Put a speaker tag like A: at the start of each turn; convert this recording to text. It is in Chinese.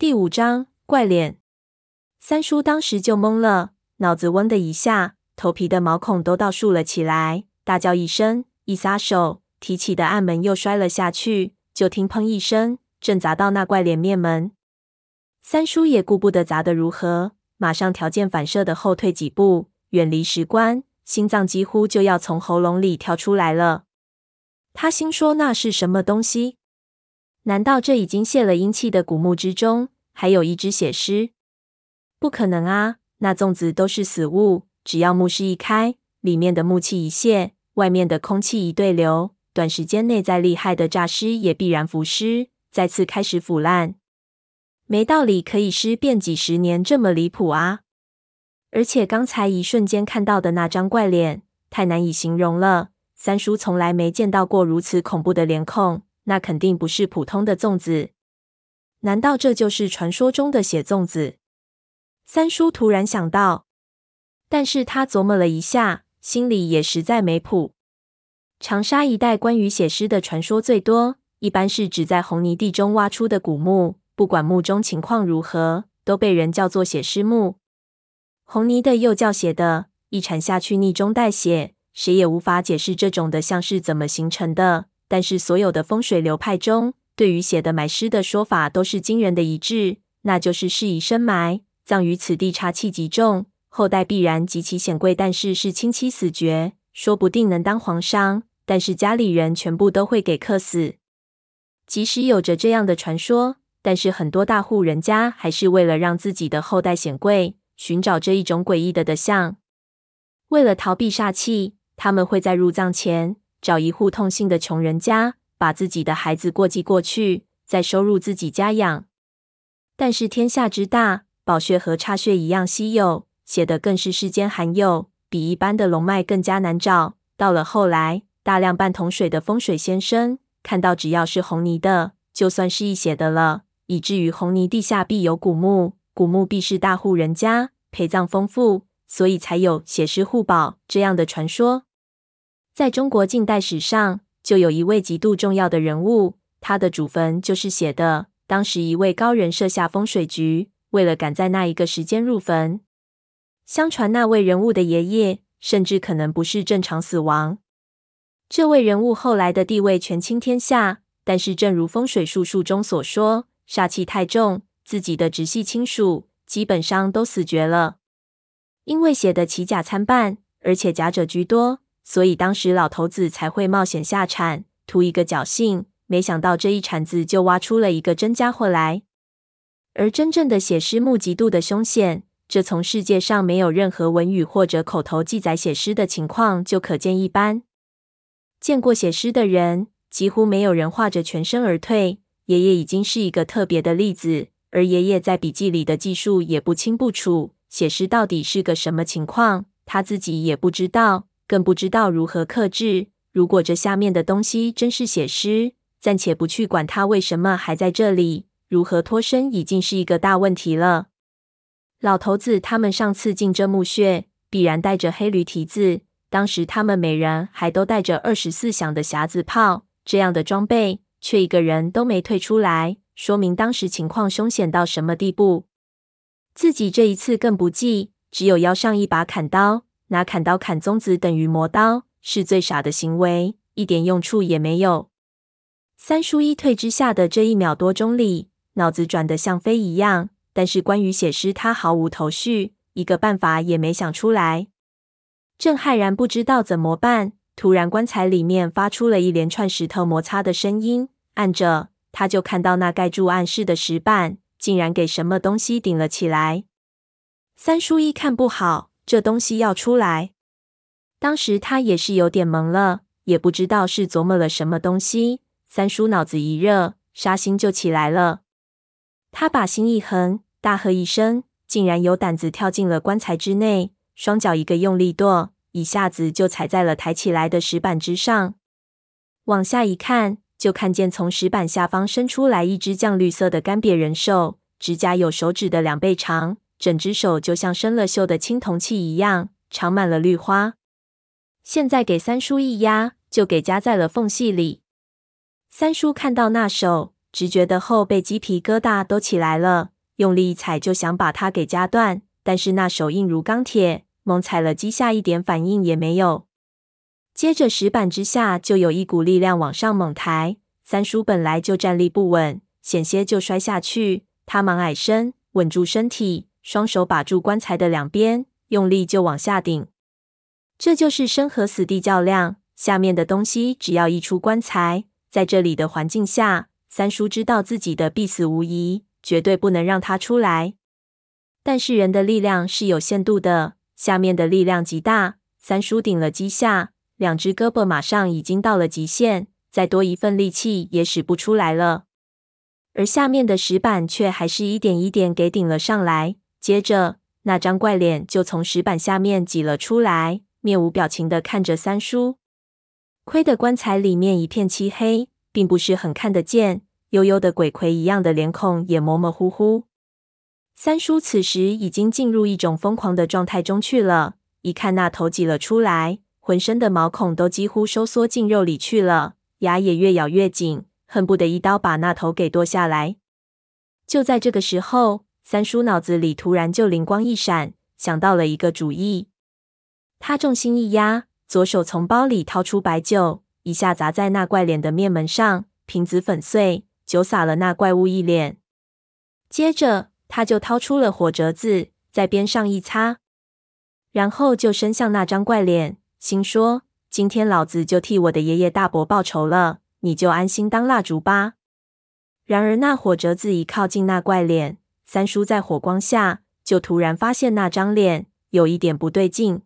A: 第五章怪脸。三叔当时就懵了，脑子嗡的一下，头皮的毛孔都倒竖了起来，大叫一声，一撒手，提起的暗门又摔了下去。就听砰一声，正砸到那怪脸面门。三叔也顾不得砸得如何，马上条件反射的后退几步，远离石棺，心脏几乎就要从喉咙里跳出来了。他心说：“那是什么东西？难道这已经泄了阴气的古墓之中还有一只血尸？不可能啊！那粽子都是死物，只要墓室一开，里面的木气一泄，外面的空气一对流，短时间内再厉害的诈尸也必然浮尸，再次开始腐烂。没道理可以尸变几十年这么离谱啊！而且刚才一瞬间看到的那张怪脸，太难以形容了。”三叔从来没见到过如此恐怖的脸孔，那肯定不是普通的粽子。难道这就是传说中的血粽子？三叔突然想到，但是他琢磨了一下，心里也实在没谱。长沙一带关于写诗的传说最多，一般是指在红泥地中挖出的古墓，不管墓中情况如何，都被人叫做写诗墓。红泥的又叫血的，一铲下去泥中带血。谁也无法解释这种的像是怎么形成的，但是所有的风水流派中，对于血的埋尸的说法都是惊人的一致，那就是事已深埋，葬于此地，煞气极重，后代必然极其显贵，但是是亲戚死绝，说不定能当皇上，但是家里人全部都会给克死。即使有着这样的传说，但是很多大户人家还是为了让自己的后代显贵，寻找这一种诡异的的象，为了逃避煞气。他们会在入葬前找一户痛姓的穷人家，把自己的孩子过继过去，再收入自己家养。但是天下之大，宝血和煞血一样稀有，血的更是世间罕有，比一般的龙脉更加难找。到了后来，大量半桶水的风水先生看到，只要是红泥的，就算是一血的了，以至于红泥地下必有古墓，古墓必是大户人家，陪葬丰富，所以才有血尸互宝这样的传说。在中国近代史上，就有一位极度重要的人物，他的祖坟就是写的。当时一位高人设下风水局，为了赶在那一个时间入坟。相传那位人物的爷爷，甚至可能不是正常死亡。这位人物后来的地位权倾天下，但是正如风水术数中所说，煞气太重，自己的直系亲属基本上都死绝了。因为写的奇假参半，而且假者居多。所以当时老头子才会冒险下铲，图一个侥幸。没想到这一铲子就挖出了一个真家伙来。而真正的写诗目极度的凶险，这从世界上没有任何文语或者口头记载写诗的情况就可见一斑。见过写诗的人，几乎没有人画着全身而退。爷爷已经是一个特别的例子，而爷爷在笔记里的记述也不清不楚，写诗到底是个什么情况，他自己也不知道。更不知道如何克制。如果这下面的东西真是血尸，暂且不去管它为什么还在这里，如何脱身已经是一个大问题了。老头子他们上次进这墓穴，必然带着黑驴蹄子。当时他们每人还都带着二十四响的匣子炮，这样的装备，却一个人都没退出来，说明当时情况凶险到什么地步。自己这一次更不济，只有腰上一把砍刀。拿砍刀砍粽子等于磨刀，是最傻的行为，一点用处也没有。三叔一退之下的这一秒多钟里，脑子转得像飞一样，但是关于写诗，他毫无头绪，一个办法也没想出来。正骇然不知道怎么办，突然棺材里面发出了一连串石头摩擦的声音，按着他就看到那盖住暗室的石板，竟然给什么东西顶了起来。三叔一看不好。这东西要出来，当时他也是有点懵了，也不知道是琢磨了什么东西。三叔脑子一热，杀心就起来了。他把心一横，大喝一声，竟然有胆子跳进了棺材之内，双脚一个用力跺，一下子就踩在了抬起来的石板之上。往下一看，就看见从石板下方伸出来一只酱绿色的干瘪人兽，指甲有手指的两倍长。整只手就像生了锈的青铜器一样，长满了绿花。现在给三叔一压，就给夹在了缝隙里。三叔看到那手，直觉的后背鸡皮疙瘩都起来了，用力一踩就想把它给夹断，但是那手硬如钢铁，猛踩了几下，一点反应也没有。接着石板之下就有一股力量往上猛抬，三叔本来就站立不稳，险些就摔下去，他忙矮身稳住身体，双手把住棺材的两边，用力就往下顶。这就是生和死地较量，下面的东西只要一出棺材，在这里的环境下，三叔知道自己的必死无疑，绝对不能让他出来。但是人的力量是有限度的，下面的力量极大，三叔顶了几下。两只胳膊马上已经到了极限，再多一份力气也使不出来了。而下面的石板却还是一点一点给顶了上来。接着，那张怪脸就从石板下面挤了出来，面无表情的看着三叔。亏得棺材里面一片漆黑，并不是很看得见，悠悠的鬼魁一样的脸孔也模模糊糊。三叔此时已经进入一种疯狂的状态中去了，一看那头挤了出来。浑身的毛孔都几乎收缩进肉里去了，牙也越咬越紧，恨不得一刀把那头给剁下来。就在这个时候，三叔脑子里突然就灵光一闪，想到了一个主意。他重心一压，左手从包里掏出白酒，一下砸在那怪脸的面门上，瓶子粉碎，酒洒了那怪物一脸。接着，他就掏出了火折子，在边上一擦，然后就伸向那张怪脸。心说：“今天老子就替我的爷爷大伯报仇了，你就安心当蜡烛吧。”然而那火折子一靠近那怪脸，三叔在火光下就突然发现那张脸有一点不对劲。